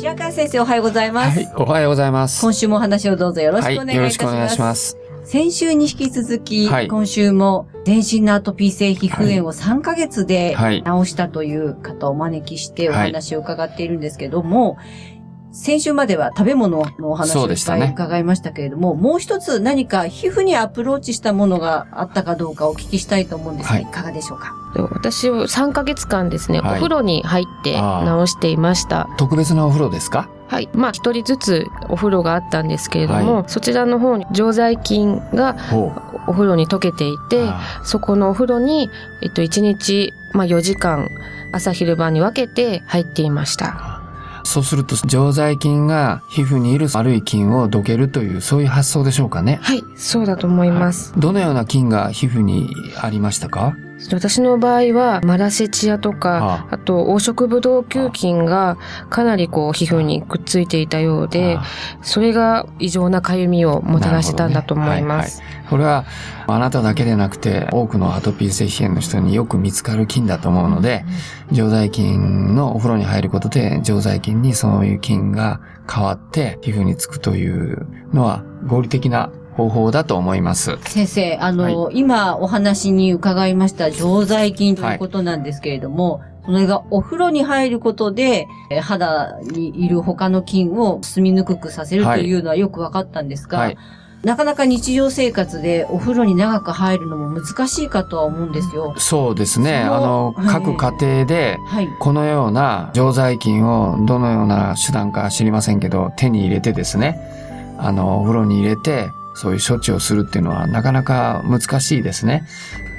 白川先生おはようございます、はい、おはようございます。今週もお話をどうぞよろしくお願いいよろたします,、しくお願いします。先週に引き続き、はい。今週も全身のアトピー性皮膚炎を3ヶ月ではい。治したという方をお招きしておはい。話を伺っているんですけども、先週までは食べ物のお話そをうでしたね。伺いましたけれども、もう一つ何か皮膚にアプローチしたものがあったかどうかお聞きしたいと思うんですが、はい。い、かがでしょうか？私は3ヶ月間ですね、はい。お風呂に入ってあ直していました。特別なお風呂ですか？はい。まあ、一人ずつお風呂があったんですけれども、はそちらの方に常在菌がほお風呂に溶けていて、あそこのお風呂に、えっと、1日、まあ、4時間、朝昼晩に分けて入っていました。そうすると、常在菌が皮膚にいる悪い菌をどけるという、そういう発想でしょうかね。はい、そうだと思います。どのような菌が皮膚にありましたか？私の場合は、マラセチアとか、あ。と黄色ブドウ球菌がかなりこう皮膚にくっついていたようで、あ。それが異常な痒みをもたらしたんだと思います。これは、あなただけでなくて、多くのアトピー性皮膚炎の人によく見つかる菌だと思うので、常在菌のお風呂に入ることで、常在菌にそういう菌が変わって皮膚につくというのは合理的な方法だと思います。先生、あの、今お話に伺いました常在菌ということなんですけれども、それがお風呂に入ることで、えー肌にいる他の菌を住みにくくさせるというのはよく分かったんですが、はい。なかなか日常生活でお風呂に長く入るのも難しいかとは思うんですよ。そうですね。あの、はい各家庭で、はい。このような常在菌をどのような手段か知りませんけど、手に入れてですね、あの、お風呂に入れて、そういう処置をするっていうのはなかなか難しいですね。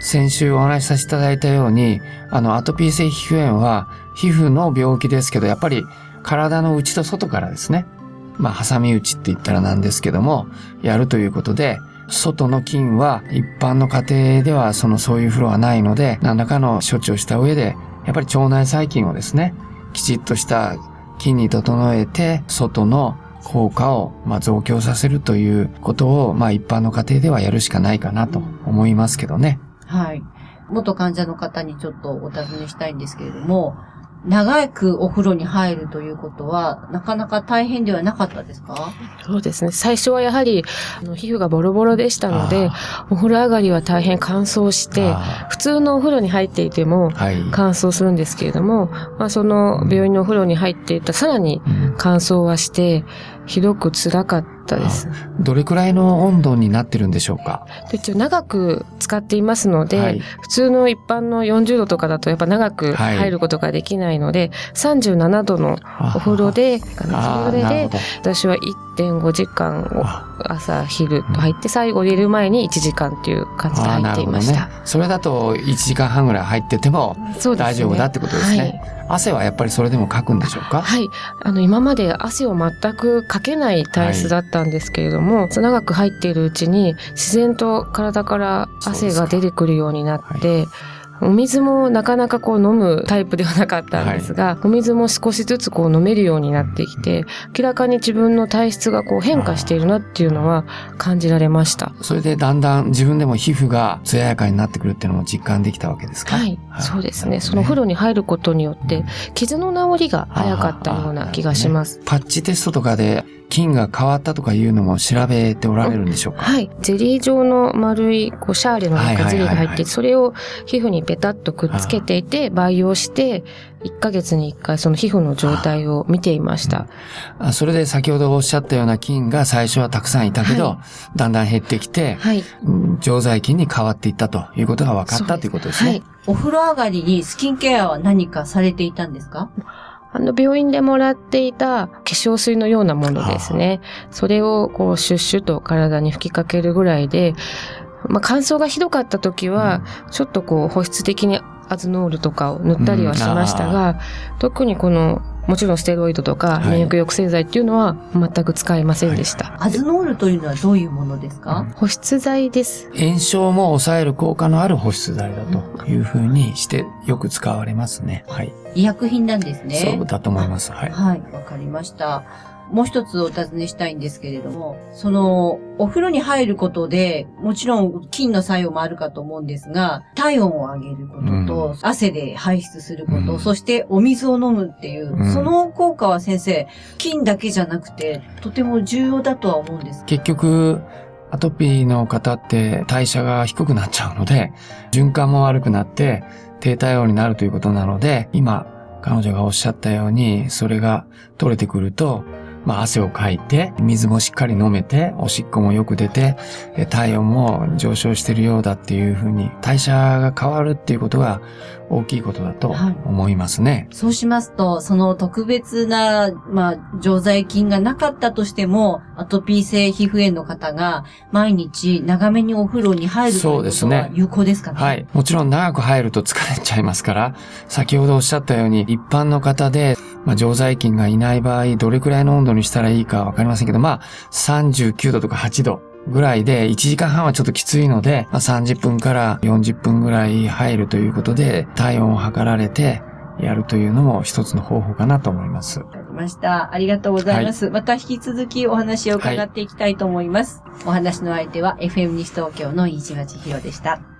先週お話しさせていただいたように、あの、アトピー性皮膚炎は皮膚の病気ですけど、やっぱり体の内と外からですね、まあ、ハサミ打ちって言ったらなんですけども、やるということで、外の菌は一般の家庭ではそのそういう風呂はないので、何らかの処置をした上で、やっぱり腸内細菌をですね、きちっとした菌に整えて、外の効果をまあ増強させるということを、まあ一般の家庭ではやるしかないかなと思いますけどね。はい。元患者の方にちょっとお尋ねしたいんですけれども、長くお風呂に入るということは、なかなか大変ではなかったですか？そうですね。最初はやはり、あの皮膚がボロボロでしたので、お風呂上がりは大変乾燥して、あ普通のお風呂に入っていても。乾燥するんですけれども、まあ、その病院のお風呂に入っていたさらにうん。乾燥はして、ひどく辛かったです。どれくらいの温度になってるんでしょうか？で一応長く使っていますので、はい。普通の一般の40度とかだとやっぱ長くはい。入ることができないので、37度のお風呂で、あーそれでなるほど。私は1.5時間を朝昼と入って最後寝る前に1時間っていう感じで入っていました。ね。それだと1時間半ぐらい入ってても大丈夫だってことですね。汗はやっぱりそれでもかくんでしょうか？はい。あの、今まで汗を全くかけない体質だったんですけれども、長く入っているうちに自然と体から汗が出てくるようになって、お水もなかなかこう飲むタイプではなかったんですが、お水も少しずつこう飲めるようになってきて、明らかに自分の体質がこう変化しているなっていうのは感じられました。それでだんだん自分でも皮膚が艶やかになってくるっていうのも実感できたわけですか？はい、そうですね。そのお風呂に入ることによって、傷の治りが早かったような気がします。パッチテストとかで菌が変わったとかいうのも調べておられるんでしょうか？はい。ゼリー状の丸いこうシャーレの中にゼリーが入って、それを皮膚にペタッとくっつけていて、培養して、1ヶ月に1回その皮膚の状態を見ていました。あそれで先ほどおっしゃったような菌が最初はたくさんいたけど、はだんだん減ってきて、はい。うん常在菌に変わっていったということが分かったということですね。はい。お風呂上がりにスキンケアは何かされていたんですか？あの、病院でもらっていた化粧水のようなものですね。それをこう、シュッシュと体に吹きかけるぐらいで、まあ、乾燥がひどかった時は、ちょっとこう、保湿的にアズノールとかを塗ったりはしましたが、特にこの、もちろんステロイドとかはい免疫抑制剤っていうのは全く使いませんでした。アズノールというのはどういうものですか、保湿剤です。炎症も抑える効果のある保湿剤だというふうにしてよく使われますね。はい。医薬品なんですね。そうだと思います。はい。はい、わかりました。もう一つお尋ねしたいんですけれども、その、お風呂に入ることで、もちろん菌の作用もあるかと思うんですが、体温を上げることと、汗で排出すること、うん。そしてお水を飲むっていう、うん。その効果は先生、菌だけじゃなくて、とても重要だとは思うんです。結局、アトピーの方って代謝が低くなっちゃうので、循環も悪くなって低体温になるということなので、今、彼女がおっしゃったように、それが取れてくると、まあ汗をかいて、水もしっかり飲めて、おしっこもよく出て、え体温も上昇しているようだっていうふうに、代謝が変わるっていうことが大きいことだとはい思いますね。そうしますと、その特別な、まあ、常在菌がなかったとしても、アトピー性皮膚炎の方が毎日長めにお風呂に入るというそうことはですね有効ですかね。はい。もちろん長く入ると疲れちゃいますから、先ほどおっしゃったように、一般の方で、まあ、常在菌がいない場合、どれくらいの温度にしたらいいかわかりませんけど、まあ、39度とか8度ぐらいで、1時間半はちょっときついので、まあ、30分から40分ぐらい入るということで、体温を測られて、やるというのも一つの方法かなと思います。わかりました。ありがとうございます。また引き続きお話を伺っていきたいと思います。お話の相手は FM 西東京の飯島千尋でした。